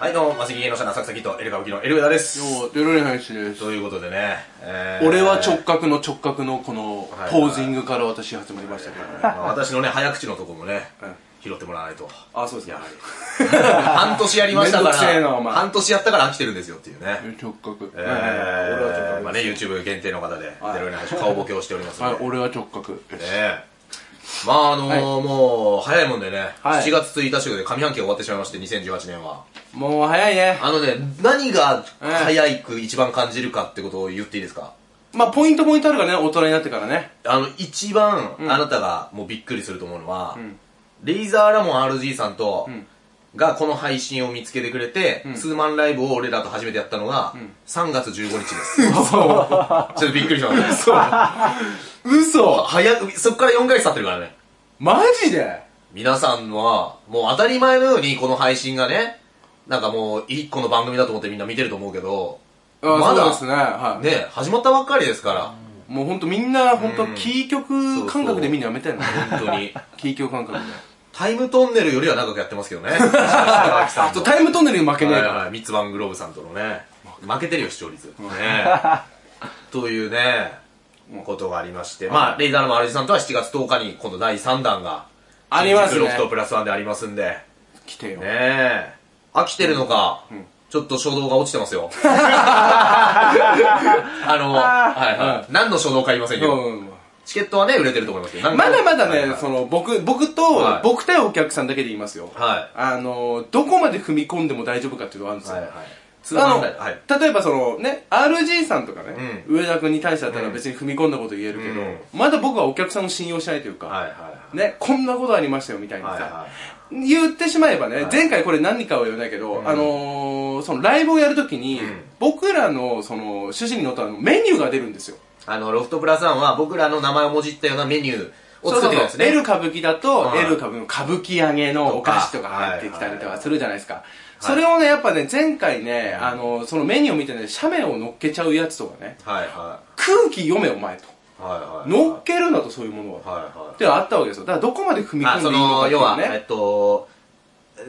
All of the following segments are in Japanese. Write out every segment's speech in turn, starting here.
はい、どうも、マセキ芸能者の浅草キッド、エルカブキのエルウェダです。どうも、デロリハイシです。ということでね、えー俺は直角の直角のこのはいポージングから私始まりましたけどね。まあ私のね、早口のとこもねうん、拾ってもらわないと。あ、そうですね。やはり。半年やりましたかめんどくせえなおら、前半年やったから飽きてるんですよっていうね。直角。えはい俺は直ー、角まあね、YouTube 限定の方で、デロリの話、顔ボケをしておりますはい、ので。俺は直角。ねまああのーもう、早いもんでね、はい7月1日で上半期が終わってしまいまして、2018年は。もう早いね。あのね、何が早く一番感じるかってことを言っていいですか？まあ、ポイントポイントあるからね、大人になってからね。あの、一番、ん。あなたがもうびっくりすると思うのは、ん。レイザーラモン RG さんと、ん。がこの配信を見つけてくれて、ん。ツーマンライブを俺らと初めてやったのが、ん。3月15日です。ちょっとびっくりしました。嘘。早く、そっから4ヶ月経ってるからね。マジで？皆さんは、もう当たり前のようにこの配信がね、なんかもう一個の番組だと思ってみんな見てると思うけど、あまだそうですね。はい。ね、始まったばっかりですから、もうほんとみんな、ほんとうんキー局感覚で見るのやめてんの。本当に。キー局感覚で。タイムトンネルよりは長くやってますけどね。タイムトンネルに負けねえから。はいはい、ミツバングローブさんとのね、負けてるよ、視聴率。ねというね、ことがありまして、まあ、レイザーのマルジさんとは7月10日に、今度第3弾が、ありますね新宿ロフトプラスワンでありますんで、来てよ。ねえ、飽きてるのか、ん。ちょっと初動が落ちてますよ。あの、はいはい。何の初動か言いませんけど、うん。チケットはね、売れてると思いますけど、まだまだね、その、僕、僕とはい、僕対お客さんだけで言いますよ。はあの、どこまで踏み込んでも大丈夫かっていうのがあるんですよ。例えばそのね、RG さんとかね、う上田君に対してだったら別に踏み込んだこと言えるけど、うん。まだ僕はお客さんを信用しないというか。ね、こんなことありましたよみたいなさ、言ってしまえばね、はい。前回これ何かは言わないけど、ん。あのー、そのライブをやるときに、うん。僕らのその趣旨にのったメニューが出るんですよ。あの、ロフトプラスワンは僕らの名前をもじったようなメニューを作ってるんですね。L 歌舞伎だと、はい L 歌舞伎の歌舞伎揚げのお菓子とか入ってきたりとかするじゃないですか。それをね、やっぱね、前回ね、あの、そのメニューを見てね、写メを乗っけちゃうやつとかね、はいは空気読めお前と。い。はいはい。乗っけるなとそういうものは。はいはい。ってあったわけですよ。だからどこまで踏み込んでいいのかっの、要は、ていうね。えっと、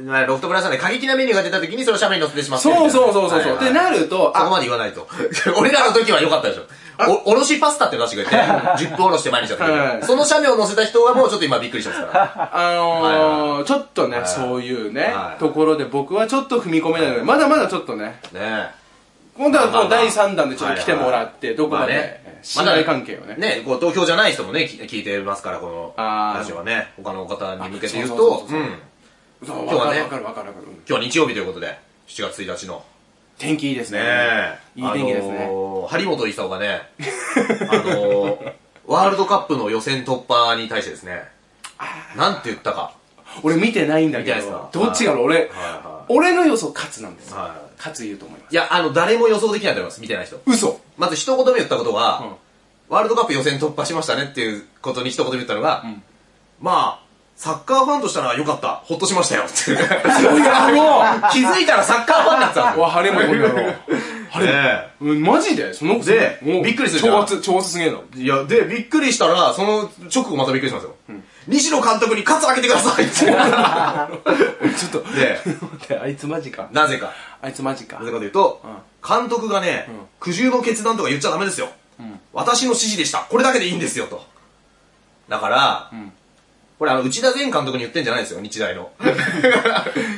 まあロフトプラスワンで過激なメニューが出た時にそれを写メに載せてしまったいそうな。そうそうそう。ってなると、そこあ、まで言わないと。俺らの時は良かったでしょ。お、おろしパスタって出してくれて、10分おろして毎日やってくれはいて。その写メを載せた人はもうちょっと今びっくりしますから。あのはいー、ちょっとね、はいそういうねは、いところで僕はちょっと踏み込めないので、まだまだちょっとね、ね今度はまあまあまあこの第3弾でちょっと来てもらって、どこまで？信頼関係をね。ね、こう、投票じゃない人もね、き聞いてますから、この、ラジオはね、他の方に向けて言うと今日はねわかるわかるわかる。うん今日は日曜日ということで、7月1日の。天気いいですね。いい天気ですね。あのー張本勲がね、あのーワールドカップの予選突破に対してですね、なんて言ったか。俺見てないんだけど、どっちが俺、俺の予想勝つなんですよ。はい勝つ言うと思います。いや、あの、誰も予想できないと思います、見てない人。嘘まず一言目言ったことは、うんワールドカップ予選突破しましたねっていうことに一言目言ったのが、んまあ、サッカーファンとしたら良かった。ほっとしましたよ。っていやろ気づいたらサッカーファンになってた。わ、晴れもこの野郎。晴れねうん、マジで？そのでもうびっくりするじゃん超圧、超圧すげえの。いや、で、びっくりしたら、その直後またびっくりしますよ。西野監督に喝上げてくださいって。ちょっと、で、あいつマジか。なぜか。あいつマジかな。ぜかというと、うん監督がね、苦渋の決断とか言っちゃダメですよ。私の指示でした。これだけでいいんですよ、と。だから、んこれあの、内田前監督に言ってんじゃないですよ、日大の。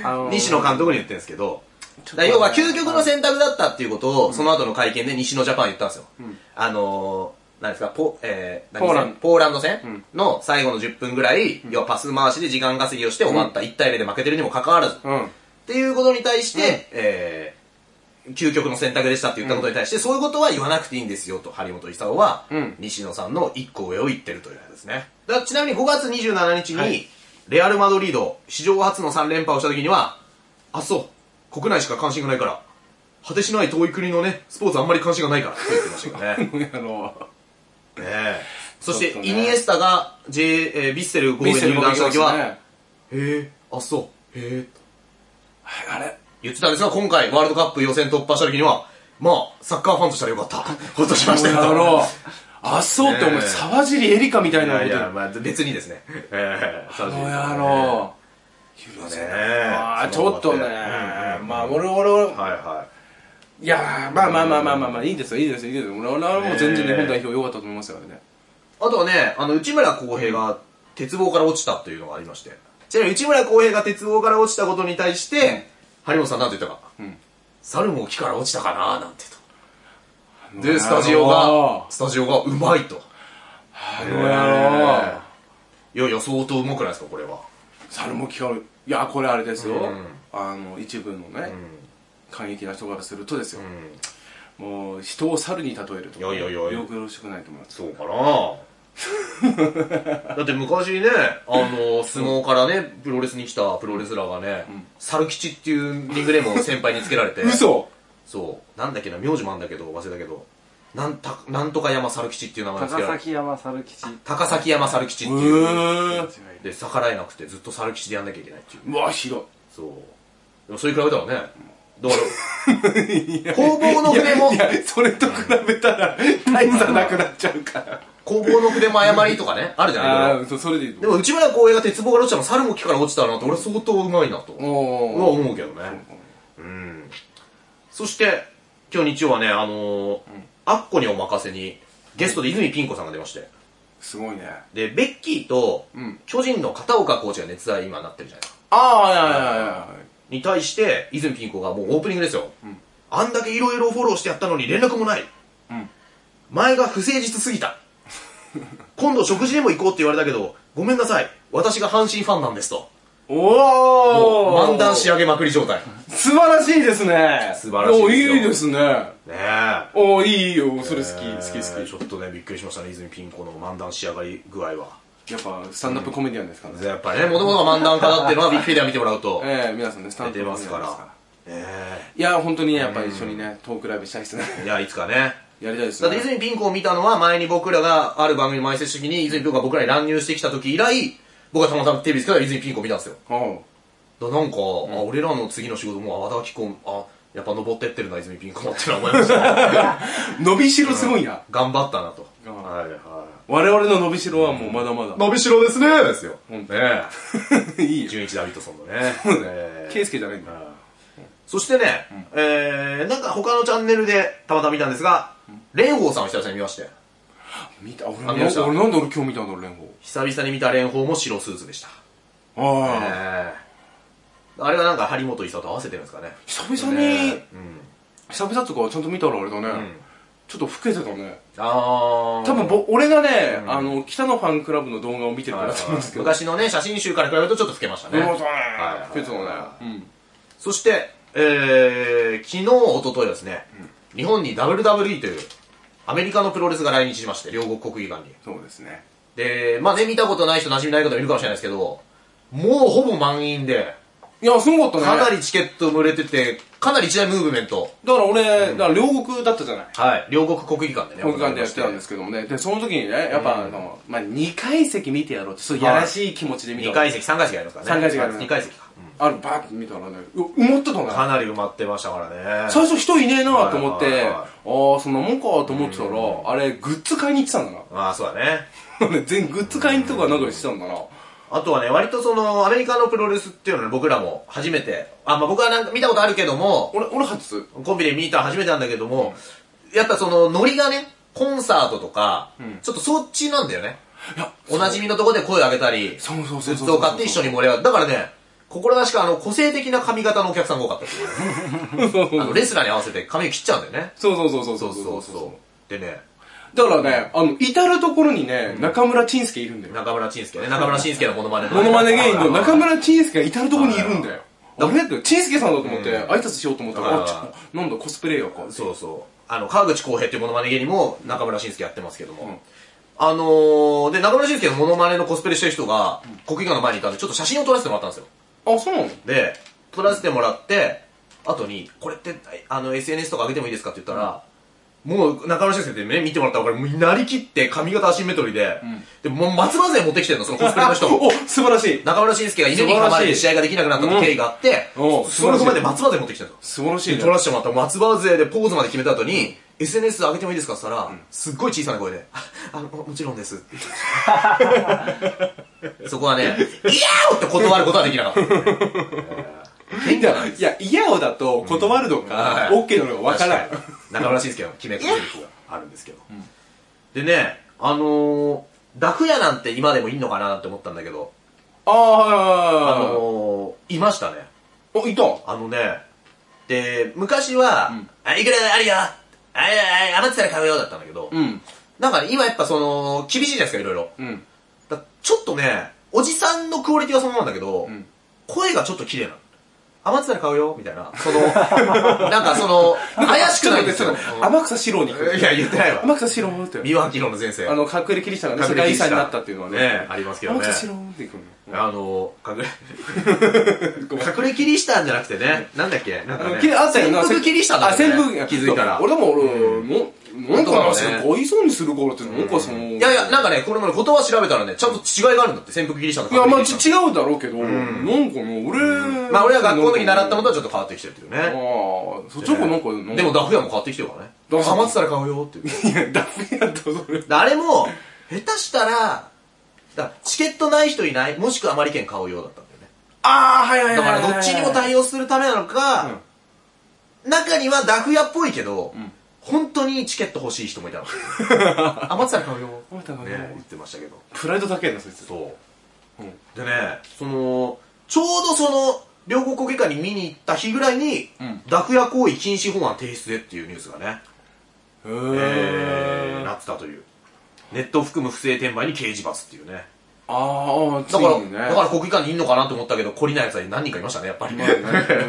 あのー西野監督に言ってるんですけど、だから要は究極の選択だったっていうことを、その後の会見で西野ジャパン言ったんですよ。あのー、何ですか、ポ、えー、ポーランド。ポーランド戦の最後の10分ぐらい、要はパス回しで時間稼ぎをして終わった1対0で負けてるにもかかわらず、っうん。ていうことに対して、えー、究極の選択でしたって言ったことに対して、そういうことは言わなくていいんですよと、張本勲は、うん。西野さんの1個上を言ってるというですね。だちなみに5月27日に、はい。レアル・マドリード、史上初の3連覇をした時には、あ、そう、国内しか関心がないから、果てしない遠い国のね、スポーツあんまり関心がないから。って言ってましたけどね。ね。そして、イニエスタが J、えー、ビッセル神戸に入団した時は、ね、へえ、あ、そう、へえ、あれ言ってたんですが、今回ワールドカップ予選突破した時には、まあ、サッカーファンとしたらよかった。ほっとしましたよ。あの、あ、そうってお前、沢尻エリカみたいなこといやいや、まあ別にですね。ええあの野郎。許せない。ねああ、ちょっとね、うんうんまあ、俺、俺、はいはいやー、まあまあまあまあまあまあ、いいですよ、いいですよ、いいですよ。俺俺はもう全然日本代表良かったと思いますよ、あれね。あとはね、あの、内村航平が鉄棒から落ちたというのがありまして。ちなみに内村航平が鉄棒から落ちたことに対して、張本さんなんて言ったか。うん猿も木から落ちたかななんてと。で、スタジオが、スタジオがうまいと。あの野郎。いやいや、相当うまくないですか、これは。猿も聞かる。いや、これあれですよ。うんあの、一部のね、過激な人からするとですよう。ん。もう、人を猿に例えると。いやいやいやよくよろしくないと思います。そうかな だって昔ね、あの、相撲からね、プロレスに来たプロレスラーがね、猿吉っていうリングネームを先輩につけられて。嘘そう。なんだっけな、名字もあんだけど、忘れたけど、なんた、なんとか山猿吉っていう名前をつけられて。高崎山猿吉高崎山猿吉ってういう。ーで、逆らえなくてずっと猿吉でやんなきゃいけないっていう。うわ、ひどい。そう。でもそれ比べたらね、だから、工房の筆もい、や、それと比べたら、大差なくなっちゃうから。工房の筆も誤りとかね、あるじゃない？ああ、そそれでいいでも内村光栄が鉄棒から落ちたの猿も木から落ちたなって俺相当うまいなと。俺は。思うけどね。うん。そして、今日日曜はね、あのーアッコにお任せに、ゲストで泉ピン子さんが出まして。すごいね。で、ベッキーとうん、巨人の片岡コーチが熱愛今なってるじゃないですか。ああ、いやいやいやいや。に対して、泉ピン子がもうオープニングですよ。んあんだけいろいろフォローしてやったのに連絡もない。うん前が不誠実すぎた。今度食事でも行こうって言われたけど、ごめんなさい。私が阪神ファンなんですと。おもうー漫談仕上げまくり状態。ね素晴らしいですね。素晴らしいですいいですね。え。おいいよ、それ好き、えー好き好き。ちょっとね、びっくりしましたね、泉ピン子の漫談仕上がり具合は。やっぱ、スタンダップコメディアンですからね。やっぱりね、もともとが漫談家だっていうのは、ビッグフィデア見てもらうと、ええ、皆さんね、スタン出ダップコメディアンですてますから。えいや、本当にね、やっぱり一緒にね、トークライブしたいですね。えいや、いつかね。やりたいですね。だって泉ピン子を見たのは前に僕らがある番組の前接時に泉ピン子が僕らに乱入してきた時以来、僕がたまたまテレビつけたら泉ピン子を見たんですよ。だなんか、あ、俺らの次の仕事も、あ、和田貴子、あ、やっぱ登ってってるな、泉ピン子もってのは思いました。伸びしろすごいな。頑張ったなと。うんはいはい。我々の伸びしろはもうまだまだ。伸びしろですねですよ。ねえ。いいよ。純一ダビッドソンのね。そうだええケイスケじゃないんだ。そしてね、えー、なんか他のチャンネルでたまたま見たんですが、蓮舫さんを久々に見まして、見た、俺俺なんで俺今日見たんだろう、連合。久々に見た蓮舫も白スーツでした。ああ。えーあれはなんか張本勲と合わせてるんですかね。久々に、うん。久々とかちゃんと見たらあれだね。んちょっと老けてたね。あー。多分ぼ、俺がね、あの、北のファンクラブの動画を見てるからはいだと思うんですけど。昔のね、写真集から比べるとちょっと老けましたね。老けてたね。うん。そして、えー、昨日、一昨日はですね、日本に WWE という、アメリカのプロレスが来日しまして、両国国技館に。そうですね。で、まあね、見たことない人、馴染みない方もいるかもしれないですけど、もうほぼ満員で、いや、すごかったね。かなりチケットも売れてて、かなり一大ムーブメント。だから俺、だから両国だったじゃない。はい。両国国技館でね。国技館でやってたんですすけどもね。で、その時にね、やっぱ、あの、まあ、2階席見てやろうって、そういうやらしい気持ちで見た2階席、3階席ありますからね。三階席ある2階席か。ある、バーって見たらね、う埋まってたね。かなり埋まってましたからね。最初人いねえなと思って、ああ、そんなもんかと思ってたら、あれ、グッズ買いに行ってたんだまあ、そうだね。な。全グッズ買いにとかなんかしてたんだな。あとはね、割とその、アメリカのプロレスっていうのは僕らも初めて、あ、まあ僕はなんか見たことあるけども、俺、俺初。コンビで見た初めてなんだけども、やっぱその、ノリがね、コンサートとか、んちょっとそっちなんだよね。いや、おなじみのとこで声を上げたり、そうそうそうグッズを買って一緒に盛り上がる。だからね、心なしかあの、個性的な髪型のお客さんが多かった。あの、レスラーに合わせて髪を切っちゃうんだよね。そうそうそうそうそうそうそう。でね、だからね、あの、至るところにね、中村陳介いるんだよ。中村慎介ね。中村慎介のモノマネのモノマネ芸人の中村村陳介が至るところにいるんだよ。あれ？って、陳介さんだと思って、うん挨拶しようと思ったら、はいあ、なんだ、コスプレイヤーか。そうそう。あの、川口浩平っていうモノマネ芸人も中村慎介やってますけども。うんあのー、で、中村慎介のモノマネのコスプレしてる人が、国技館の前にいたんで、ちょっと写真を撮らせてもらったんですよ。あ、そうなの？で、撮らせてもらって、後に、これって、あの、SNS とか上げてもいいですかって言ったら、もう中村先生ってね、見てもらったら分かる。もうなりきって髪型アシンメトリーで、で、もう松葉勢持ってきてるの、そのコスプレの人。お、素晴らしい。中村慎介が犬に噛まれて試合ができなくなった経緯があって、うんおそれ踏まえて松葉勢持ってきてるの。素晴らしい撮らせてもらったら松葉勢でポーズまで決めた後に、SNS 上げてもいいですかって言ったら、すっごい小さな声で、あ あの、ももちろんです そこはね、いやーって断ることはできなかった。変じゃないいや、嫌をだと断るのか、はい OK なのかわからん。確かに中村慎介の決め台詞があるんですけど。でね、あのー、ダフ屋なんて今でもいいのかなって思ったんだけど、ああ、はいはいあはいはい。のー、いましたね。お、いた？あのね、で、昔は、あ、いくらあるよあ、あ、あ、余ってたら買うよだったんだけど、うん。なんかね、今やっぱその、厳しいじゃないですか、いろいろ。うん。だちょっとね、おじさんのクオリティはそのままなんだけど、ん声がちょっと綺麗なの。余ってたら買うよみたいな。その、なんかその、怪しくないんですよ。天草四郎に。いや、言ってないわ。天草四郎って。三輪明宏の先生。あの、隠れキリシタンがね、世界遺産になったっていうのはね。ね、ありますけどね天。草四郎って行くの？あの、隠れ、隠れキリシタンじゃなくてね、なんだっけ？なんかね、きあったよな。潜伏キリシタンだね潜伏。気づいたら。俺でも俺、もなんかな、本当だねかわいそうにするからって、なんかその。いやいや、なんかね、これもね、言葉調べたらね、ちゃんと違いがあるんだって、潜伏キリシタンといや、まあ、違うだろうけど、なんかね、俺、まあ俺は学校の時習ったのとはちょっと変わってきてるっていうああね。、そっちの方なんか、でもダフ屋も変わってきてるからね。ダフ屋余ってたら買うよって言って。いや、ダメやった、それ。であれも、下手したら、だチケットない人いない？もしくは余り券買うようだったんだよね。ああ、はいはいはいだはい。からどっちにも対応するためなのか、中にはダフ屋っぽいけど、本当にチケット欲しい人もいたの。余ってたら買うよ。余ってたら買うよね、言ってましたけど。プライドだけやな、そいつ。そう。うんでね、その、ちょうどその、両国国技館に見に行った日ぐらいに、うんダフ屋行為禁止法案提出でっていうニュースがね、へえー、ー。なってたという。ネットを含む不正転売に刑事罰っていうね。ああ、だから、ね。だから国技館にいんのかなと思ったけど、懲りない奴は何人かいましたね、やっぱり。まあね、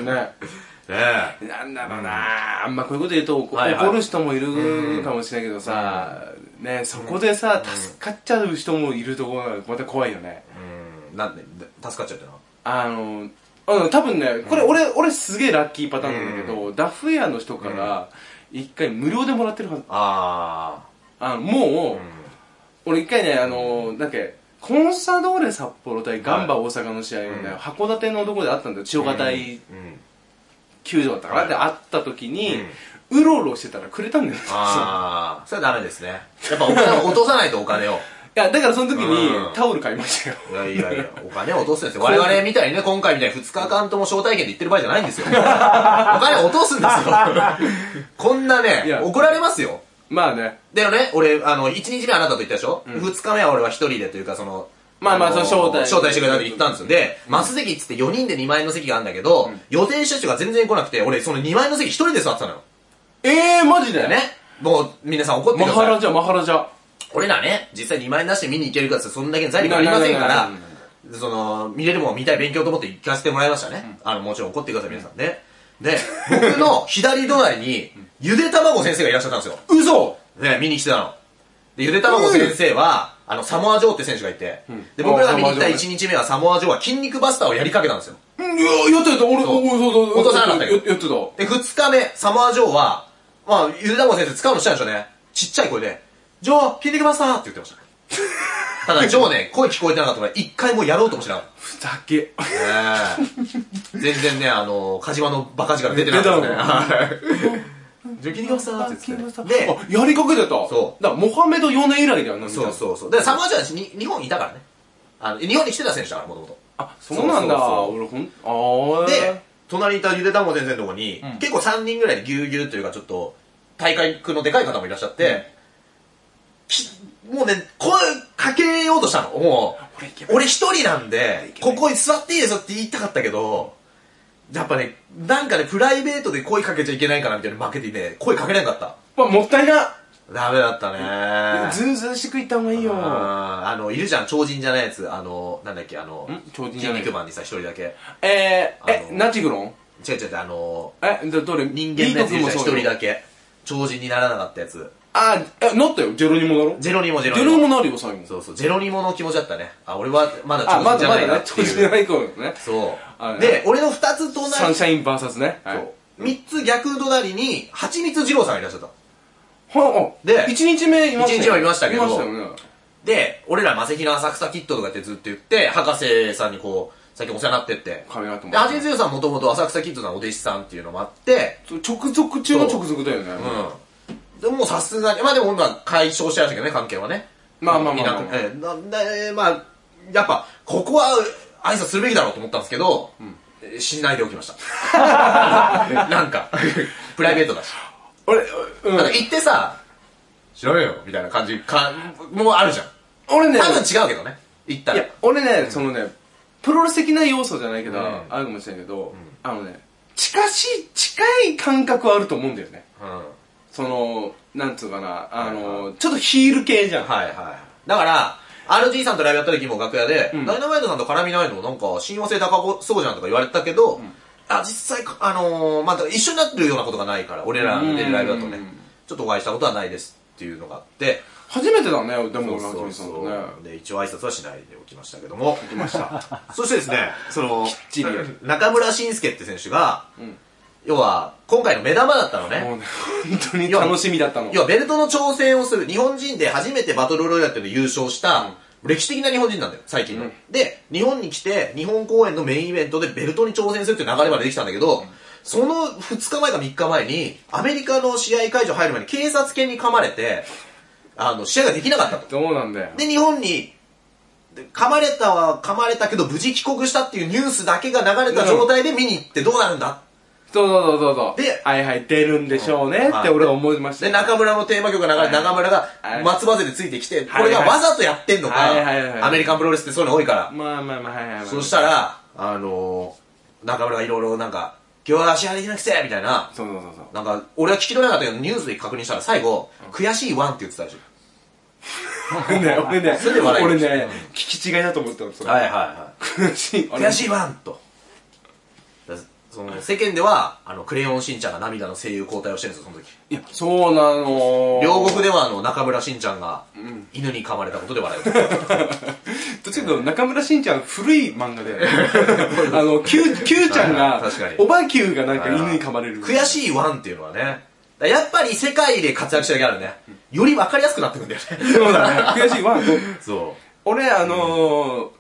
ね。ねなんだろうなあんまこういうこと言うと怒はいはい怒る人もいるかもしれないけどさ、ね、そこでさ、助かっちゃう人もいるところがまた怖いよね。うん、なんで、助かっちゃったな。あの、うん、多分ね、これ俺、俺すげえラッキーパターンなんだけど、ダフ屋の人から一回無料でもらってるはず。ああの、もう、俺一回ね、あの、なんか、コンサドーレ札幌対ガンバ大阪の試合をね、うん函館のところであったんだよ。千代方井うん。球場だったかな、はいで、会った時に、うろうろしてたらくれたんだよ。あー、それはダメですね。やっぱお金を落とさないとお金を。いや、だからその時にうんタオル買いましたよ。いやいやいや、お金を落とすんですよ。我々みたいにね、今回みたいに2日間とも招待券で行ってる場合じゃないんですよ。お金を落とすんですよ。こんないねや、怒られますよ。まあね。でもね、俺、あの、1日目あなたと言ったでしょ、二 ?2 日目は俺は1人でというか、その、まあまあのその招待招待してくれたんで行ったんですよ。で、マス席っつって4人で2万円の席があるんだけど、予定した人が全然来なくて、俺その2万円の席1人で座ってたのよ。ええー、マジで？ね。もう、皆さん怒ってください。マハラジャ、マハラジャ。俺らね、実際2万円出して見に行けるかってそんだけの財力ありませんからその、見れるもん見たい勉強と思って行かせてもらいましたね。あの、もちろん怒ってください、皆さんね。で、僕の左隣に、ゆで卵先生がいらっしゃったんですよ。嘘ね、見に来てたの。で、ゆで卵先生は、あの、サモア・ジョーって選手がいて、んで、僕らが見に行ったあサモアジョー1日目はサモア・ジョーは筋肉バスターをやりかけたんですよ。うんいや、やってた、俺、そうおそうそう。落とさなかったけどややってた。で、2日目、サモア・ジョーは、まあ、ゆで卵先生使うのしたんでしょうね。ちっちゃい声で、ジョー、筋肉バスターって言ってましたね。ただ、ジョーね、声聞こえてなかったから、一回もやろうともしなかった。ふざけ。ねえ全然ね、あの、カジマのバカ力出てなかったね。出たはい。ジョー、筋肉バスターって言ってね。で、あ、やりかけてた。そうだから、モハメド4年以来だよな、そうそうそう。で、サモア・ジョーはに日本にいたからね。あの、日本に来てた選手だから、もともと。あ、そうなんだ。そうそうそう俺ほん、あー。で、隣にいたゆで卵先生のとこに、ん結構3人ぐらいでぎゅうぎゅうというかちょっと、大会区のでかい方もいらっしゃって、きもうね、声かけようとしたの。もう、俺一人なんで、ここに座っていいですよって言いたかったけど、やっぱね、なんかね、プライベートで声かけちゃいけないかなみたいな負けてね、声かけれなかった。まあ、もったいな。ダメだったねずうずうしくいった方がいいよ。あの、いるじゃん、超人じゃないやつ。あの、なんだっけ、あのん、超人じ筋ゃない肉マンにさ、一人だけ。えー、えナチグロン？違う違うあの、え、どどれ？人間のやつ一人だけ。超人にならなかったやつ。あ、え、なったよ。ジェロニモだろ？ジェロニモ、ジェジロニモ。ェロニモなるよ、最後。そうそう、ジェロニモの気持ちだったね。あ、俺はまだ超あ、ま人じゃないなっていう。調子じゃない頃ね。そあう。で、俺の二つ隣、サンシャインバーサスね。はいそう。三つ逆隣に、蜂蜜二郎さんがいらっしゃった。はあ、で1日目いました一日目いましたけどいましたよね。で、俺らマセキの浅草キットとかってずっと言って、博士さんにこう、最近お世話になってって。カメラともで、。はじめつよさんもともと浅草キッドさんお弟子さんっていうのもあって、直属中の直属だよね。うん。でもさすがに、まあでも今解消してましたけどね、関係はね。まあまあまあまあいなくええなんで、まあ、やっぱ、ここは挨拶するべきだろうと思ったんですけど、えーしないでおきました。なんか、プライベートだし。俺、うんなんか行ってさ、知らねえよ、みたいな感じか、もうあるじゃん。俺ね、多分違うけどね。行ったら。いや、俺ね、そのね、プロレス的な要素じゃないけど、うんあるかもしれないけど、あのね、近しい、近い感覚はあると思うんだよね。うん。その、なんつうかな、あの、はいちょっとヒール系じゃん。はいはい。だから、RG さんとライブやった時も楽屋で、うんダイナマイトさんと絡みないのなんか親和性高そうじゃんとか言われたけど、あ、実際か、あのーまあ、一緒になってるようなことがないから、俺らの出るライブだとねうん、ちょっとお会いしたことはないですっていうのがあって、初めてだね、でも、そうさんとね。う。で、一応挨拶はしないでおきましたけども。来ました。そしてですね、その中村慎介って選手が、ん要は、今回の目玉だったのね。もうね、本当に楽しみだったの。要はベルトの挑戦をする日本人で初めてバトルロイヤルで優勝した、歴史的な日本人なんだよ、最近の。うんで、日本に来て、日本公演のメインイベントでベルトに挑戦するっていう流れまでできたんだけど、その2日前か3日前に、アメリカの試合会場入る前に警察犬に噛まれて、あの、試合ができなかったと。そうなんだよ。で、日本に、で噛まれたは噛まれたけど無事帰国したっていうニュースだけが流れた状態で見に行ってどうなるんだそうそうそうそう。ではいはい、出るんでしょうねって俺は思いましたで、よ。中村のテーマ曲が流れて、はい中村がはい松葉勢でついてきて、こはいれがわざとやってんのかアメリカンプロレスってそういうの多いから。まあまあまあ、はいはいはい。そしたら、あのー、中村がいろいろなんか、今日は試合できなくてみたいな。そうそうそうそう。なんか、俺は聞き取れなかったけど、ニュースで確認したら最後、悔しいワンって言ってたでしね、俺ね俺ね、聞き違いだと思ったの、そょ。れ。はいはいは悔しい。い。悔しいワンと。だその、世間では、あの、クレヨンしんちゃんが涙の声優交代をしてるんですよ、その時。いや、そうなの両国では、あの、中村しんちゃんが、犬に噛まれたことで笑う。どっちかというと、中村しんちゃん古い漫画で、あの、キュウ、キュウちゃんが おばキュウがなんか犬に噛まれる。悔しいワンっていうのはね、やっぱり世界で活躍してるギャルね、より分かりやすくなってくんだよね。そうだね。悔しいわ。そ俺、あのー、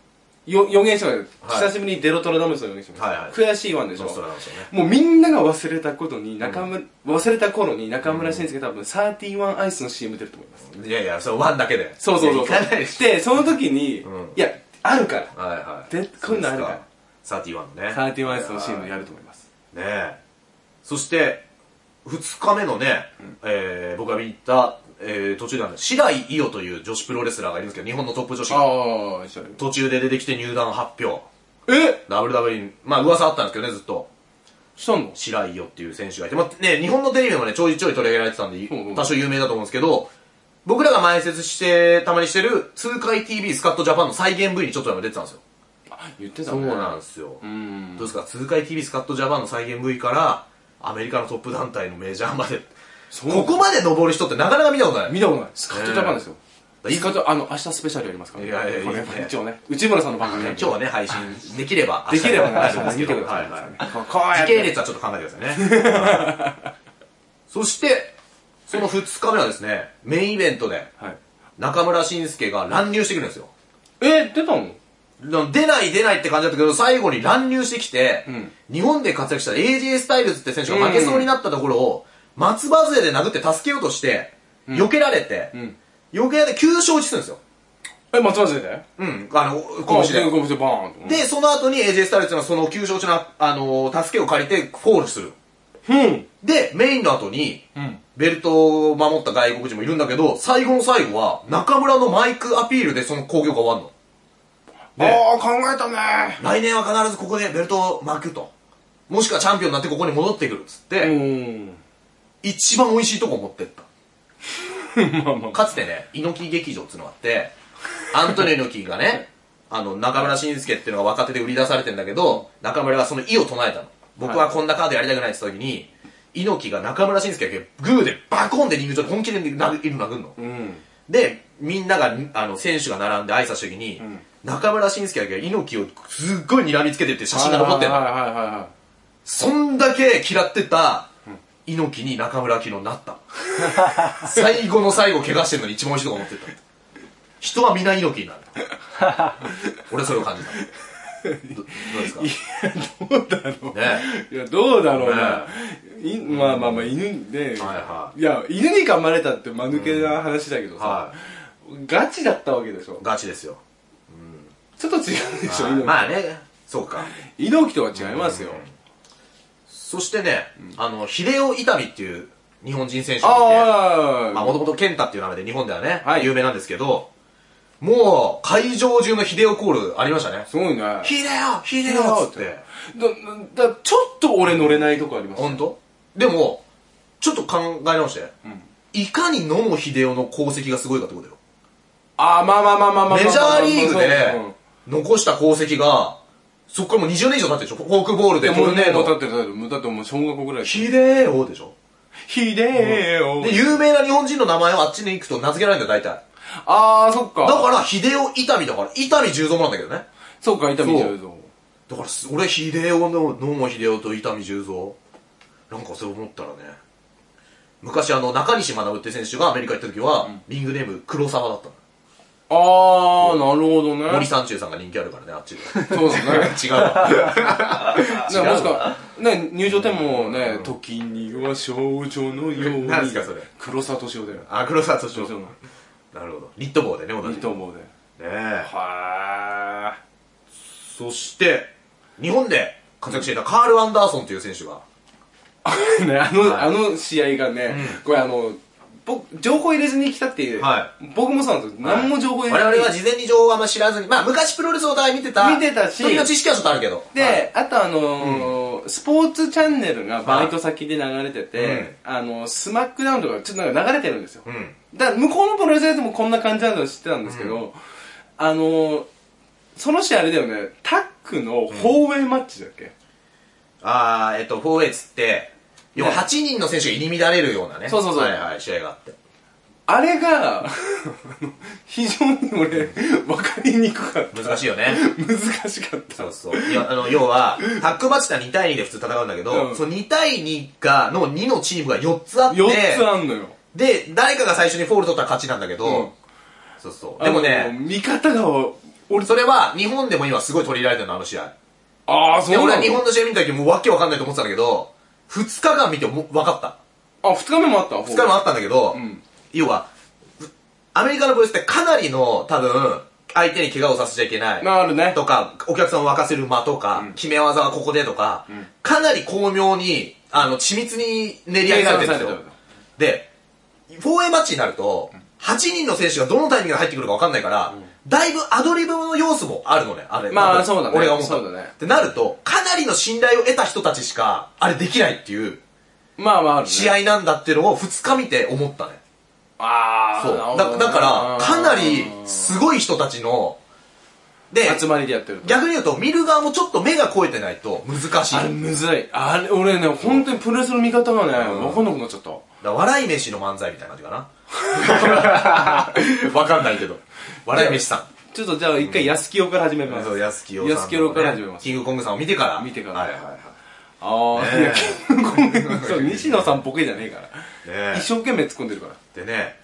よ予言書が、はい久しぶりにデロトロダムスの予言書が、はいはい悔しいワンでしう。ょ。もうみんなが忘れたことに、中村、忘れた頃に中村慎介多分、31アイスの CM 出ると思います。いやいや、そう、ワンだけで。そうそうそう。でその時に、うんいや、あるから。ょ。はいはい。でこういうのあるからそうですか。31のね。31アイスの CM やると思います。ねえ。そして、二日目のね、えー、僕が見に行った、えー、途中であの、白井伊代という女子プロレスラーがいるんですけど、日本のトップ女子が、途中で出てきて入団発表。え？WWE に、まあ噂あったんですけどね、ずっと。したんの？白井伊代っていう選手がいて、まあね、日本のテレビでもね、ちょいちょい取り上げられてたんで、うんうん多少有名だと思うんですけど、僕らが前説して、たまにしてる、痛快 TV スカットジャパンの再現 V にちょっとでも出てたんですよ。言ってたね。そうなんですよ。うん。どうですか、痛快 TV スカットジャパンの再現 V から、アメリカのトップ団体のメジャーまで、ここまで登る人ってなかなか見たことない。見たことない。スカットジャパンですよ。ええスカット、あの、明日スペシャルやりますから。いやいやいやいや一応ね。内村さんの番組なんで今日はね、配信できれば、できればね、見てくださ。はいいはい。ここうやっ時て系列はちょっと考えてくださいね。は いそして、その2日目はですね、メインイベントで、はい。中邑真輔が乱入してくるんですよ。え、出たの？出ない出ないって感じだったけど、最後に乱入してきて、うん日本で活躍した AJ スタイルズって選手が負けそうになったところを、松葉杖で殴って助けようとして、避けられて、ん避けられて急所打ちするんですよ。え、松葉杖で？うん、あの、拳で。拳でバーンと。で、その後に AJ スタイルズがその急所打ちの、あの助けを借りてフォールする。うん。で、メインの後に、うん。ベルトを守った外国人もいるんだけど、最後の最後は、中邑のマイクアピールでその興行が終わるの。でああ、考えたね。来年は必ずここでベルトを巻くと。もしくはチャンピオンになってここに戻ってくるっつって、うん。一番美味しいとこ持ってった。まあまあ。かつてね、猪木劇場っていうのがあって、アントニオ猪木がね、あの、中村慎介っていうのが若手で売り出されてんだけど、中村がその意を唱えたの。僕はこんなカードやりたくないって言った時に、猪木が中村慎介だけグーでバコンでリング上で本気で殴る殴るの。うん。で、みんなが、あの、選手が並んで挨拶した時に、ん中村慎介だけ猪木をすっごい睨みつけてって写真が残ってんの。そんだけ嫌ってた猪木に中村明乃になった。最後の最後怪我してるのに一番美味しいとこ持ってった。人は皆猪木になる。俺それを感じた。どどうですか？ねどうだろう。いや、どうだろうな。いまあまあまあ、犬ね。はいはいや、犬に噛まれたって間抜けな話だけどさ、はガチだったわけでしょい。。ガチですよ。ちょっと違うでしょ、はい猪木。まあね、そうか。猪木とは違いますよ。そしてね、あの、秀夫伊丹っていう日本人選手がいて、まあもともと健太っていう名前で日本ではね、はい有名なんですけど、もう、会場中の秀夫コールありましたね。すごいね。だ、秀夫秀夫っつって。だ、ちょっと俺乗れないとこあります。本当？でも、ちょっと考え直して。んいかに野茂英雄の功績がすごいかってことよ。ああ、まあまあまあまあまあまあ。メジャーリーグでうん残した功績が、そっからもう20年以上経ってるでしょ？フォークボールでトルネード。もう立ってる、立ってる。だってもう小学校ぐらい。秀夫でしょ？ひでーよで、有名な日本人の名前をあっちに行くと名付けられるんだよ、大体。ああ、そっか。だから、秀夫伊丹だから、伊丹十三もなんだけどね。そっか、痛みちゃうぞ。だからす、俺、秀夫の、野茂秀夫と伊丹十三。なんかそう思ったらね。昔、あの、中西学って選手がアメリカ行った時は、リングネーム黒沢だったの。ああ、なるほどね。森三中さんが人気あるからね、あっちで。そうだね。違うわ。ね、もしか、ね、入場点もね、時には少女のように。何ですかそれ黒沢敏夫だよ。あ、黒沢敏夫。なるほど。ニット帽でね、同じ。いいと思うで。ねえ。はそして、日本で活躍していたカール・アンダーソンという選手が。ね、あの、はいあの試合がね、これあの、僕、情報入れずに来たっていう。は僕もそうなんですよ。何も情報入れずに。我々は事前に情報はあんま知らずに、まあ昔プロレスをお互い見てた。見てたし時の知識はちょっとあるけど。で、はいあとあのースポーツチャンネルがバイト先で流れてて、あのスマックダウンとかちょっとなんか流れてるんですよ。うん。だから向こうのプロレスやつもこんな感じなの知ってたんですけど、あのーその試合あれだよね、タックのフォーウェイマッチだっけ、あー、えっと、4 a つって、要はね8人の選手が入り乱れるようなね。そうそうそうはいはい、試合があって。あれが、非常に俺、分かりにくかった。難しいよね。難しかった。そうそう。いや、あの、要は、タックマッチって2対2で普通戦うんだけど、うんその2対2が、の2のチームが4つあって、4つあんのよ。で、誰かが最初にフォール取ったら勝ちなんだけど、うんそうそう。でもね、見方が、俺、それは日本でも今すごい取り入れられてるの、あの試合。ああ、そうで、なの？俺は日本の試合見た時もうわけわかんないと思ってたんだけど、2日間見ても分かった。あ、二日目もあった2日間もあったんだけど、うん要は、アメリカのプロレスってかなりの多分、相手に怪我をさせちゃいけない。なるね。とか、お客さんを沸かせる間とか、決め技はここでとか、かなり巧妙に、あの、緻密に練り上げられてるんですよ。で、4A マッチになると、8人の選手がどのタイミングで入ってくるか分かんないから、だいぶアドリブの要素もあるのね、あれ。まあそうだね俺が思った。そうだねってなると、かなりの信頼を得た人たちしか、あれできないっていうまあまあね。試合なんだっていうのを2日見て思ったね。ああ、そう。だだから、かなりすごい人たちの、で、集まりでやってると。逆に言うと、見る側もちょっと目が超えてないと難しい。あれむずい。あれ、俺ね、本当にプロレスの見方がね、わかんなくなっちゃった。笑い飯の漫才みたいな感じかな。わかんないけど。笑い飯さん。ちょっとじゃあ一回安清から始めます。そう、安清さんの、ね。安清から始めますキングコングさんを見てから。見てからはいはいはああ、ねいや、キングコングそう、西野さんボケじゃねえから。い。ね一生懸命突っ込んでるから。でね、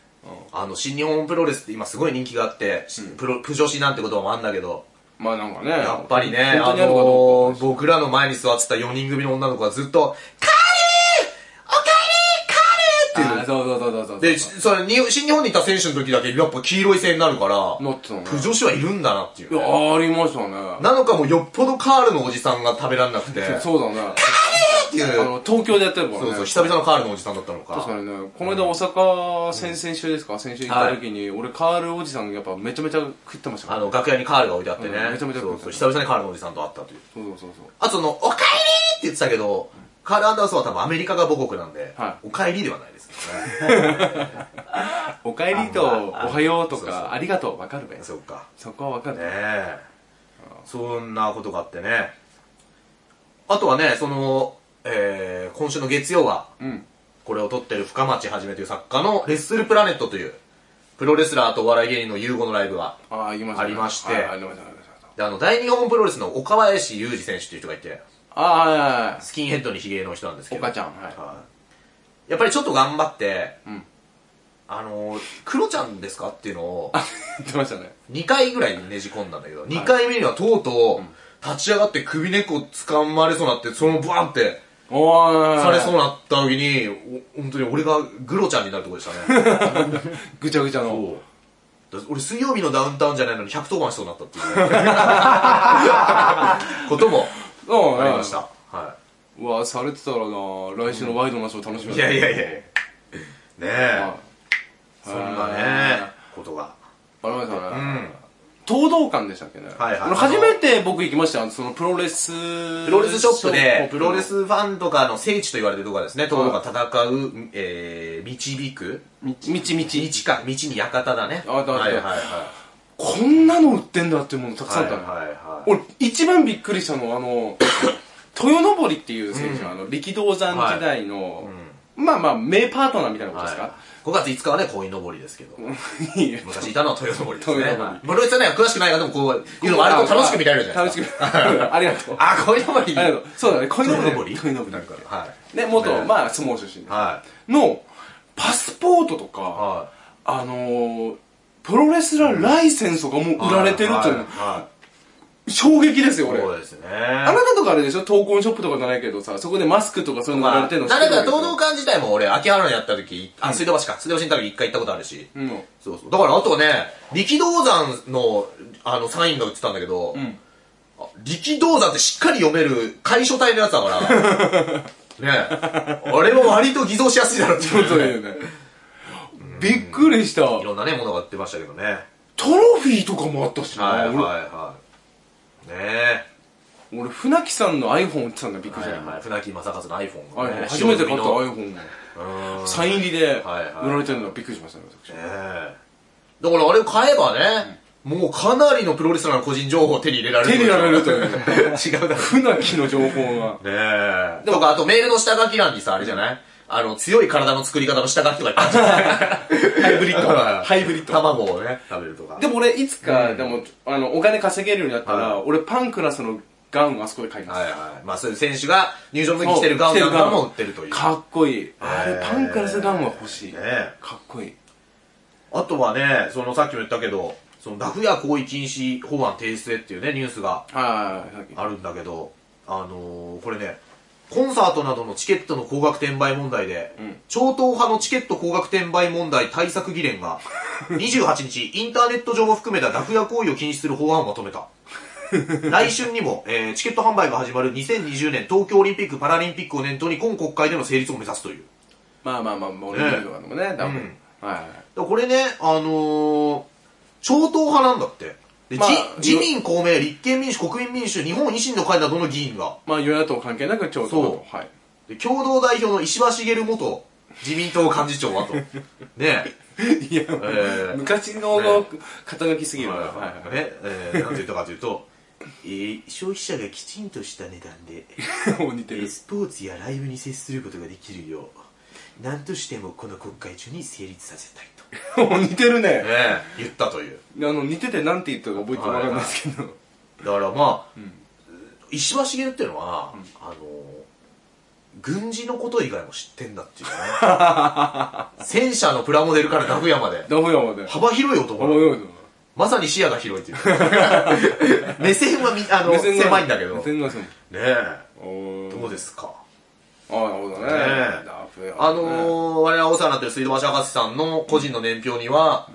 あの、新日本プロレスって今すごい人気があって、プロ、プ女子なんて言葉もあるんだけど、まあなんかね。やっぱりね、あのー、僕らの前に座ってた4人組の女の子がずっと、カーおかえりカーリーっていうあーそうそうそうそうそう。で、それに、新日本にいた選手の時だけ、やっぱ黄色い線になるから、なってたね。プ女子はいるんだなっていう、いや、ね。ありましたね。なのかもうよっぽどカールのおじさんが食べられなくて、っそうだね。ていう、あの、東京でやってるからね。そうそう、久々のカールのおじさんだったのか。確かにね、この間大阪先々週ですか？先週行った時に、俺カールおじさんがやっぱめちゃめちゃ食ってましたから。あの、楽屋にカールが置いてあってね。うんめちゃめちゃそうそう、久々にカールのおじさんと会ったという。そうそうそうそう。あとその、おかえりって言ってたけど、カール・アンダーソンは多分アメリカが母国なんで、はいおかえりではないですよね。おかえりとおはようとか、ありがとうわかるべ。そうか。そこはわかる。ねえ。そんなことがあってね。あとはね、その、えー、今週の月曜は、うん。これを撮ってる深町はじめという作家のレッスルプラネットという、プロレスラーとお笑い芸人の融合のライブが、ありましてはいありました、あの、大日本プロレスの岡林裕二選手っていう人がいて、ああ、はいはいはい。スキンヘッドにヒゲの人なんですけど。岡ちゃんはいはいやっぱりちょっと頑張って、うんあのー、クロちゃんですかっていうのを、言ってましたね。2回ぐらいねじ込んだんだけど、2回目にはとうとう、立ち上がって首根っこ掴まれそうになって、そのバーンっておーされそうになった時に、お本当に俺がグロちゃんになるところでしたね。ぐちゃぐちゃの。だ俺水曜日のダウンタウンじゃないのに110番しそうになったっていうね、こともうんありました。はうわ、されてたらな来週のワイドなショー楽しみい。いだやいやいやいや。ねえ。はいそんなね、ことが。ありましたね。うん。東道館でしたっけね。はいはい初めて僕行きましたよ。そのプロレス。プロレスショップで、プロレス。スファンとかの聖地と言われてるとこですね、東堂が戦う、えー、導くみちみち。道か、道に館だね。あだだはいはいはい。こんなの売ってんだっていうものたくさんあったね。はいはいはい。俺、一番びっくりしたのは、あの、豊登っていう選手、あの、力道山時代の、まあまあ、名パートナーみたいなことですか、はい、5月5日はね、鯉のぼりですけど。いいよ昔いたのは豊登ですね。豊登はいプロレスね、詳しくない方でもこういうのがあると楽しく見られるじゃないですか。楽しく見 ありがとう。あ、鯉のぼり。ありがとう。そうだね、鯉のぼり？鯉のぼり？鯉のぼり。なんか、はい。ね、元、ねまあ、相撲出身の、パスポートとい。か、はあのー、プロレスラーライセンスがもうい。売られてるというの、は衝撃ですよ、い。俺。そうですね。あなたとかあれでしょ？闘魂ショップとかじゃないけどさ、そこでマスクとかそういうの売らまあ、れてるのなんだか知ってる東道館自体も俺、秋葉原にやった時、あ、水道橋か。水道橋に行った時一回行ったことあるし。うん。そうそう。だからあとはね、力道山の、あの、サインが売ってたんだけど、んあ力道山ってしっかり読める楷書体のやつだから、ねえ、あれも割と偽造しやすいだろうっていう、そういうね。びっくりした。いろんなね、ものが売ってましたけどね。トロフィーとかもあったしな。はいはいはい。ねえ。俺、俺船木さんの iPhone 売ってたんだ、びっくりした。はいはい。船木正和の iPhone 初めて買ったの iPhone が。うんサイン入りではいはい売られてるのがびっくりしましたね、私。ねえだからあれを買えばね、もうかなりのプロレスラーの個人情報を手に入れられる。手に入れられるという。違うだろ。船木の情報が。ねえ。とか、あとメールの下書き欄にさ、あれじゃない？あの、強い体の作り方の下書きとかいっぱいあるじゃないハイブリッド。ハイブリッド。卵をね、食べるとか。でも俺、いつか、うんでも、あの、お金稼げるようになったら、はい俺、パンクラスのガウンをあそこで買います。はいはい。まあそういう選手が入場の時に着てるガウンなんかも売ってるという。かっこいい。あれパンクラスガウンは欲しい。ねえかっこいい。あとはね、そのさっきも言ったけど、そのダフ屋行為禁止法案提出へっていうね、ニュースが。あるんだけど、あのー、これね、コンサートなどのチケットの高額転売問題で、ん超党派のチケット高額転売問題対策議連が、28日、インターネット上を含めたダフ屋行為を禁止する法案をまとめた。来春にも、えーチケット販売が始まる2020年東京オリンピック・パラリンピックを念頭に今国会での成立を目指すという。まあまあまあ、オリンピックとかでもね、多分。うんはい。だからこれね、あのー、超党派なんだって。でまあ自自民、公明、立憲民主、国民民主、日本維新の会などの議員が、まあ、与野党関係なく、ちょうそど。はい。で共同代表の石破茂元自民党幹事長はと。ねいや、えー昔のね肩書きすぎるな。ははいいはいねえー、なんて言ったかというと、えー消費者がきちんとした値段で。スポーツやライブに接することができるよう、何としてもこの国会中に成立させたい 似てるね。ねえ言ったという。あの、似ててなんて言ったか覚えてもらうんですけど。だからまあ、石破茂っていうのは、あの、軍事のこと以外も知ってんだっていうね。戦車のプラモデルからダフ屋まで。ダメやまで。幅広い男まさに視野が広いっていう。目線はみあの狭いんだけど。ね目線が狭い。え。おどうですか？ああ、なるほどね。ねえダフやあのー、我々がお世話になってる水道橋博士さんの個人の年表には、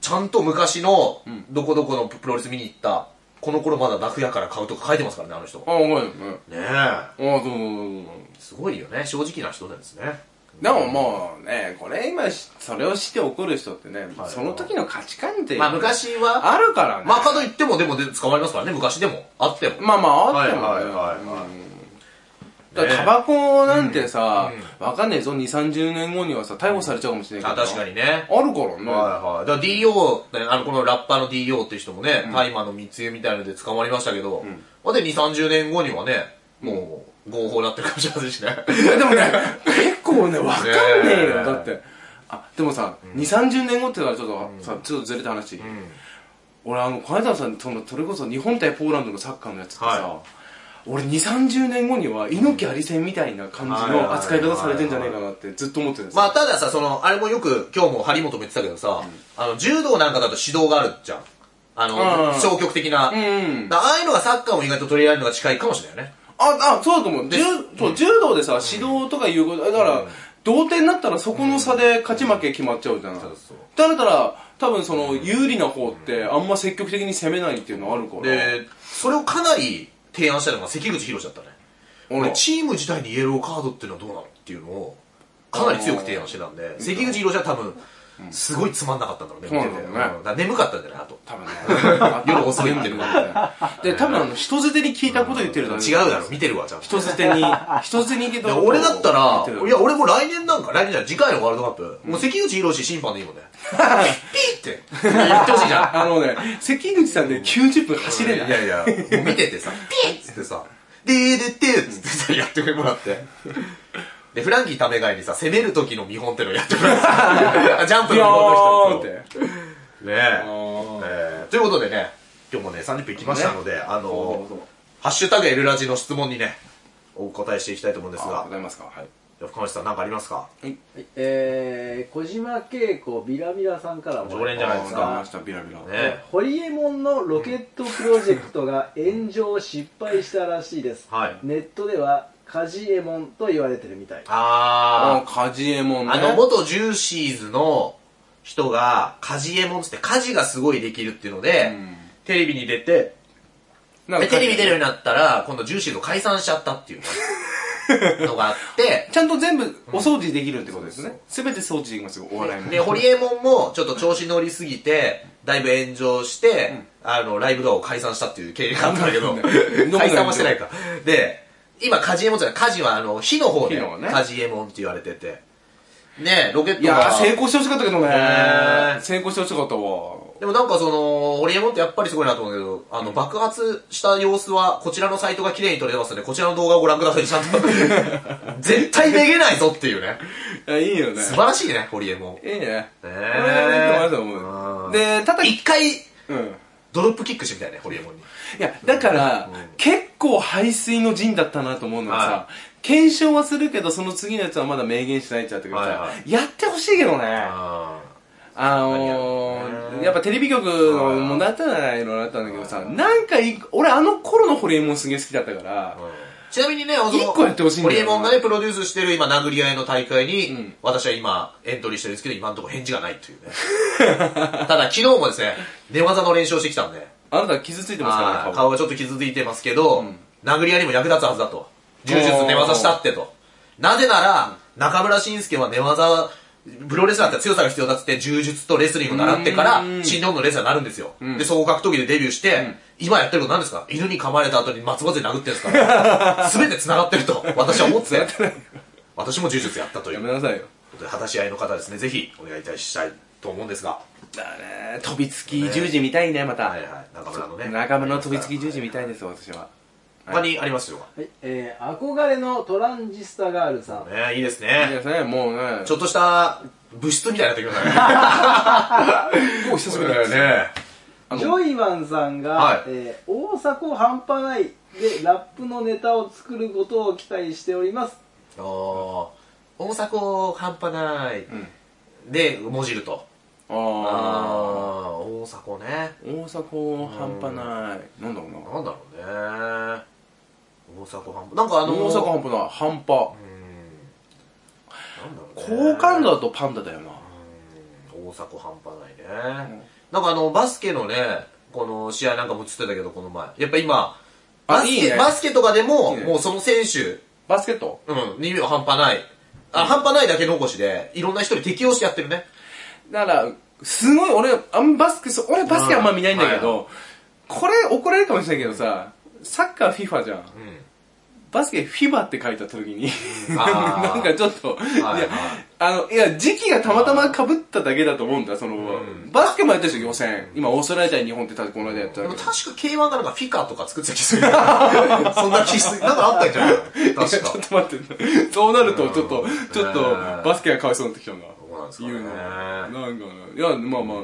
ちゃんと昔のんどこどこのプロレス見に行った、この頃まだダフ屋から買うとか書いてますからね、あの人。ああ、はい。ねねえ。ああ、どうもどうもどうも。すごいよね。正直な人ですね。でももうね、これ今し、それをして怒る人ってね、はいその時の価値観って、まあ昔は、あるからね。まあかといってもでもで捕まりますからね、昔でも。あっても。まあまあ、あってもね。はいはいはいはいうんだからタバコなんてさうん、わかんねえぞ、2、30年後にはさ、逮捕されちゃうかもしれないあ、けど。確かにね。あるからね。はいはい。だから DO、ねあの、このラッパーの DO っていう人もね、大麻の密輸みたいので捕まりましたけど、んまあで2、30年後にはね、もう、合法になってるかもしれませんしね。でもね、結構ね、わかんねえねえよ。だって。あ、でもさ、2、30年後って言ったらちょっと、さ、ちょっとずれた話。俺、あの、この間さ、その、それこそ日本対ポーランドのサッカーのやつってさ、は俺2、30年後には猪木あり戦みたいな感じの扱い方されてんじゃねえかなってずっと思ってるんですよまあ、たださ、その、あれもよく、今日も張本も言ってたけどさ、あの、柔道なんかだと指導があるじゃん。あうんの、消極的な。うんああいうのがサッカーも意外と取り入れられるのが近いかもしれないよね。あ、あ、そうだと思う。で柔そう柔道でさ、指導とかいうこと、だから、同点になったらそこの差で勝ち負け決まっちゃうじゃん。そうそうだから、多分その、有利な方って、あんま積極的に攻めないっていうのはあるから。で、それをかなり提案したのが関口博だったね。俺、チーム自体にイエローカードっていうのはどうなのっていうのを、かなり強く提案してたんで、関口博は多分、すごいつまんなかったんだろうね、見てて。眠かったんじゃない？あと。多分ね。夜遅いっていうのが で、多分あの、人づてに聞いたこと言ってるだろ違うだろ、見てるわ、ちゃんと。人づてに、人づてに聞いたでこと俺だったらいや、俺も来年なんか、来年じゃない、次回のワールドカップ、もう関口博士審判でいいもんね。ピーって言ってほしいじゃん。あのね、関口さんで90分走れない。いやいや、もう見ててさ、ピッつってさ、でーでってーつってさ、やってもらって。で、フランキーためがいにさ、攻める時の見本ってのをやってもらって。ジャンプの見本の人て。ねえー。え。ー。ということでね、今日もね、30分いきましたので、あそうそうのそう、ハッシュタグエルラジの質問にね、お答えしていきたいと思うんですあ、がご、ざいますか？はい。深町さん何かありますか？はい。えー、小島恵子ビラビラさんからも。常連じゃないですか。ビラビラ。ねホリエモンのロケットプロジェクトが炎上失敗したらしいです、はい。ネットではカジエモンと言われてるみたいああ、カジエモンね。あの、元ジューシーズの人が、カジエモンつって家事がすごいできるっていうので、うんテレビに出て、でテレビ出るようになったら、今度ジューシーズを解散しちゃったっていうね のがあって、ちゃんと全部お掃除できるってことですね。すべて掃除できますよ、お笑いも。で、ホリエモンもちょっと調子乗りすぎて、だいぶ炎上して、あの、ライブドアを解散したっていう経緯があったんだけど、解散はしてないか。で、今、カジエモンじゃない、カジはあの、火の方で、ねカジエモンって言われてて、ねロケットいや成功してほしかったけどねね。成功してほしかったわ。でもなんかその、ホリエモンってやっぱりすごいなと思うけど、あの、爆発した様子は、こちらのサイトが綺麗に撮れてますので、こちらの動画をご覧ください。ちゃんと。絶対めげないぞっていうね。いや、いいよね。素晴らしいね、ホリエモン。ねいいね。えこれはいいと思う。うんで、ただ、一回、うん。ドロップキックしてみたいね、ホリエモンに。いや、だから、うん。結構排水の陣だったなと思うのはさ、は検証はするけど、その次のやつはまだ明言しないっちゃったけどさ、はいはやってほしいけどね。ああのー、ね。やっぱテレビ局の問題あったじゃないのあったんだけどさ、なんかい、俺あの頃のホリエモンすげえ好きだったから、ーちなみにね、一個やってほしいんだよ。ホリエモンがね、プロデュースしてる今、殴り合いの大会に、うん。私は今、エントリーしてるんですけど、今のところ返事がないというね。ただ、昨日もですね、寝技の練習をしてきたんで、あなた傷ついてますからね、顔。顔がちょっと傷ついてますけど、ん殴り合いにも役立つはずだと。柔術寝技したってと。なぜなら、中村慎介は寝技、プロレスラーって強さが必要だっつって、柔術とレスリングを習ってからう、ん新日本のレスラーになるんですよ。んで、総合格闘技でデビューして、今やってること何ですか？犬に噛まれた後に松葉で殴ってるんですから。すべて繋がってると、私は思ってて。私も柔術やったというやめなさいよ。果たし合いの方ですね、ぜひお願いいたしたいと思うんですが。飛びつき十字見たいね、また。はいはい、中村のね。中村の飛びつき十字見たいです、私は。他にありますよ。はいえー、憧れのトランジスタガールさんねいいですいいね。ですね、もうね。ちょっとした物質みたいになってきましたね。もう久しぶりだよね。ジョイマンさんが、はいえー大迫半端ないでラップのネタを作ることを期待しておりますあー大迫半端ない。んで、もじると。あああ、大迫ね。ー。大阪半端ない。なんだろうな。なんだろうね。大迫半端。なんかあのー、大阪半端ない。半端。うん。なんだろうね。好感度だとパンダだよな。うん大迫半端ないね。なんかあの、バスケのね、この試合なんかも映ってたけど、この前。やっぱ今、バスケ、いいねバスケとかでも、もうその選手、バスケット？うん、意味は半端ない。あ、半端ないだけ残しで、いろんな人に適応してやってるね。だから、すごい、俺、あんまバスケ、俺バスケあんま見ないんだけはいど、これ怒られるかもしれないけどさ、サッカー FIFA じゃん。うん。バスケ FIBA って書いた時に、なんかちょっと、いはいや、あの、いや、時期がたまたま被っただけだと思うんだ、その、んバスケもやってるでしょ、予選。今、オーストラリア対日本ってたこの間やったでも。確か K1 がなんかフィカとか作ってた気する。そんな気する。なんかあったんじゃない？確ちょか。っと待って、そうなると、ちょっと、ちょっとね、バスケがかわいそうになってきたんだ。なんですかね。言うの。なんかね、いや、まあまあ、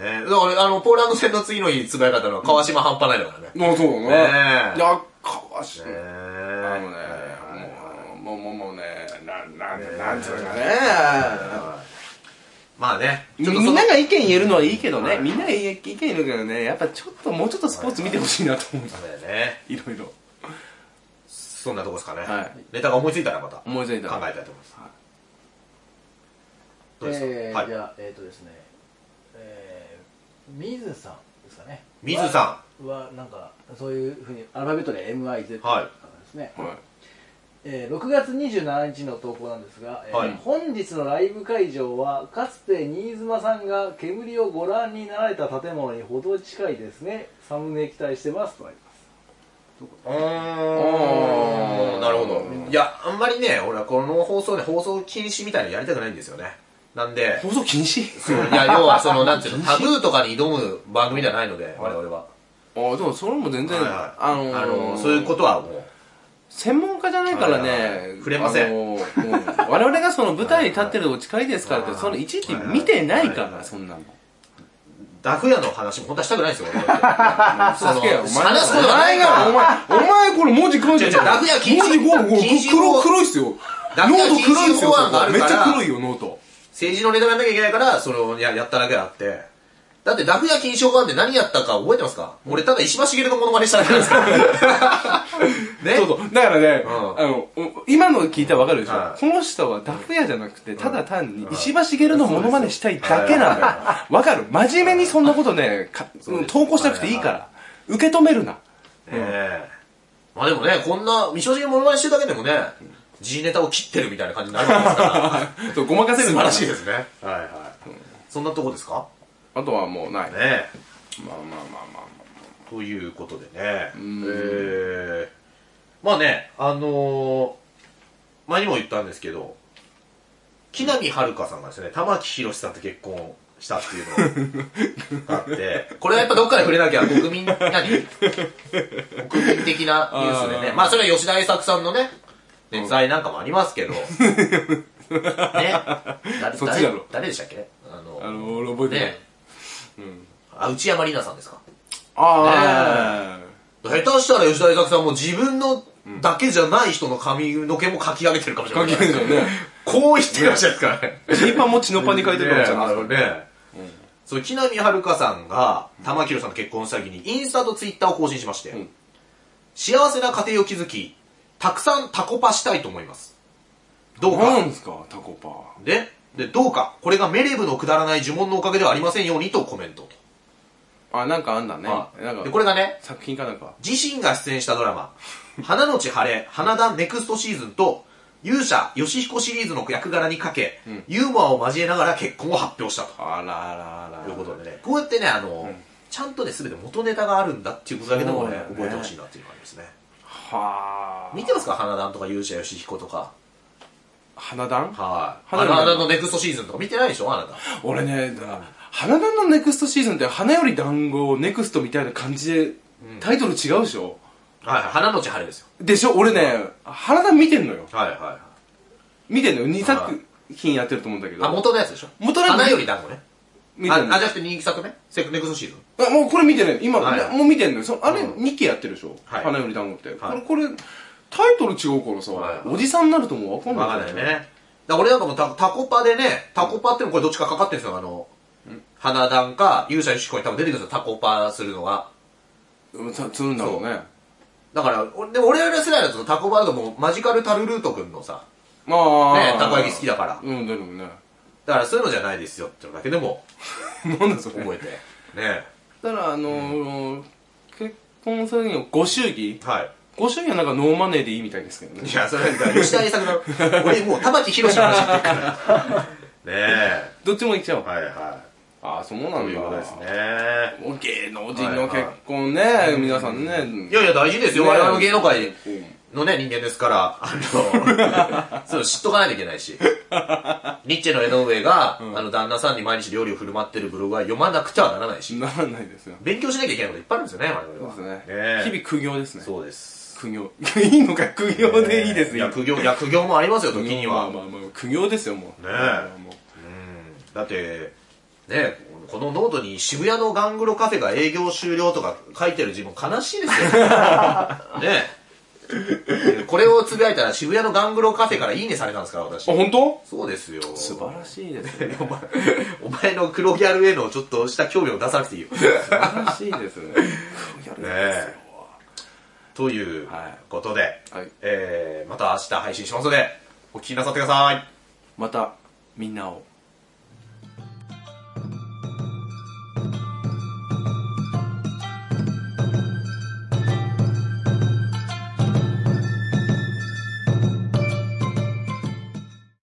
ね。だから、あの、ポーランド戦の次の日、つぶやかったのは、川島半端ないだからね。まあそうだね。いや、川し、ねあのね、もう、もう、もうね、なん、なん、なんつうのかね。まあね、みちょっとそのみんなが意見言えるのはいいけどね、みんなが意見言えるけどね、やっぱちょっと、もうちょっとスポーツ見てほしいなと思う。そうだよね。いろいろ。そんなとこですかね。はい。ネタが思いついたらまた。考思いついたら。えたいと思います。どうですか、えーはい。じゃあえっ、とですねえー、水さんですかね。水さん。はなんかそういうふうにアルファベットで MIZ とはいかですね、はい。えー6月27日の投稿なんですが、えーはい。本日のライブ会場はかつて新妻さんが煙をご覧になられた建物にほど近いですね。サムネ期待してますとあります。うーん。なるほど。いや、あんまりね、俺はこの放送ね、放送禁止みたいなのやりたくないんですよね。なんで、放送禁止？そういや、要はその、なんていうの、タブーとかに挑む番組ではないので、我々は。あでもそれも全然、はいはいあのーあの、そういうことはもう、専門家じゃないからはいはいはねい、触れませんあのーうん我々がその舞台に立ってるお近いですからって、そのいちいち見てないから、はいはいそんなの。ダフ屋の話も本当はしたくないんですよ、俺。その話すことがないが、から。お前、お前これ文字書いて違う違うダフ屋禁止文字ゴーゴー禁止黒、黒いっすよ。ノダフ屋ート黒いっすよ。禁止法案があるめっからちゃ黒いよ、ノート。政治のネタやんなきゃいけないから、それをややっただけであって。だってダフ屋禁止法案って何やったか覚えてますか？俺ただ石破茂のモノマネしただけなんですから。ね？そうそう。だからね、うんあの、お今の聞いたらわかるでしょ、はいこの人はダフ屋じゃなくて、ただ単に石破茂のモノマネしたいだけなのよ。わかる真面目にそんなことね、か投稿しなくていいから。受け止めるな。ねえ。まあでもね、こんな、未正直モノマネしてるだけでもね、G ネタを切ってるみたいな感じになるわけですから。そうごまかせる素晴らしいでですね。はいはい。そんなとこですか？あとはもうない。ねえ。まあまあまあまあ。ということでね。えんー、まあね、あのー、前にも言ったんですけど、木南遥さんがですね、玉木宏さんと結婚したっていうのが あって、これはやっぱどっかで触れなきゃ国民、何？国民的なニュースでね。あーまあそれは吉田栄作さんのね、熱愛なんかもありますけど、ね。誰 そっちだろ誰誰でしたっけ？あの、あの、俺覚えてないね。あ、内山里奈さんですか？あ下手したら吉田栄作さんも自分のだけじゃない人の髪の毛も書き上げてるかもしれあ、ない。関係ないですよね。こう言ってらっしゃるからね。ジーパンも血のパンに書いてるかもしれないですね、そう、木南遥さんが玉木宏さんと結婚した時にインスタとツイッターを更新しまして、うん幸せな家庭を築き、たくさんタコパしたいと思います。どうか。なんですか、タコパ。で、で、どうか。これがメレブのくだらない呪文のおかげではありませんようにとコメントと。あ、なんかあんだね。なんかで、これがね、作品かなんか。自身が出演したドラマ、花のち晴れ、花壇ネクストシーズンと、勇者、義彦シリーズの役柄にかけ、んユーモアを交えながら結婚を発表したと。あらあらあら。ということでね、こうやってね、あの、ちゃんとね、すべて元ネタがあるんだっていうことだけでもね、そうだよね覚えてほしいなっていうのがありますね。はあ。見てますか？花壇とか勇者、義彦とか。花壇？はい。花壇のネクストシーズンとか見てないでしょ？あなた。俺ね、花壇のネクストシーズンって花より団子ネクストみたいな感じで、タイトル違うでしょ？はいはい、花のち晴れですよ。でしょ？俺ね、花壇見てんのよ。はいはいはい。見てんのよ。2作品やってると思うんだけど。あ、元のやつでしょ？元のやつ花より団子ね。あ、見てんのあじゃなくて2作目？セネクストシーズン。あもうこれ見てない。今、はいはいもう見てんのよ。そあれ、うん2期やってるでしょ、はい花より団子って。はいこれ、これ、タイトル違うからさ、はいはいおじさんになるともうわかんない。わかんないよね。だから俺なんかもタタコパでね、タコパってのこれどっちかかかってるんですよ、あの、花壇か勇者よしこに多分出てくるんですよ、タコパするのが。うん。さつるんだろうね。だから、おでも俺ら世代だとタコパだともうマジカルタルルートくんのさ、まあ、ね、たこ焼き好きだから。うん、だけどね。だからそういうのじゃないですよっていうのだけでも なんだそれ。覚えて。ね。だから、あのー結婚するにはご祝儀はい。ご祝儀はなんかノーマネーでいいみたいですけどね。いや、それだから吉田栄作の、俺もう玉木宏の話言ってるから。ねえ。どっちも行っちゃおう。はいはい。ああ、そうなんだ。ということですね。もう芸能人の結婚ね、皆さんね。いやいや、大事ですよ。ね我々も芸能界うんのね、人間ですから、あの、そう知っとかないといけないし。ニッチェの江上が、あの、旦那さんに毎日料理を振る舞ってるブログは読まなくてはならないし、ならないですよ。勉強しなきゃいけないこといっぱいあるんですよね、我々は。そうですね。え日々苦行ですね。そうです。苦行。いいのか苦行でいいですねいや苦行いや苦行もありますよ時には、まあまあまあ、苦行ですよもう。ねえ、うん、だってねこのノートに渋谷のガングロカフェが営業終了とか書いてる自分悲しいですよ。ねこれをつぶやいたら渋谷のガングロカフェからいいねされたんですから私。あ本当？そうですよ。素晴らしいですね。お前お前の黒ギャルへのちょっとした興味を出さなくていいよ。素晴らしいですね。黒ギャルですよ、ねということで、はい、えー、また明日配信しますのでお聞きなさってください。またみんなを。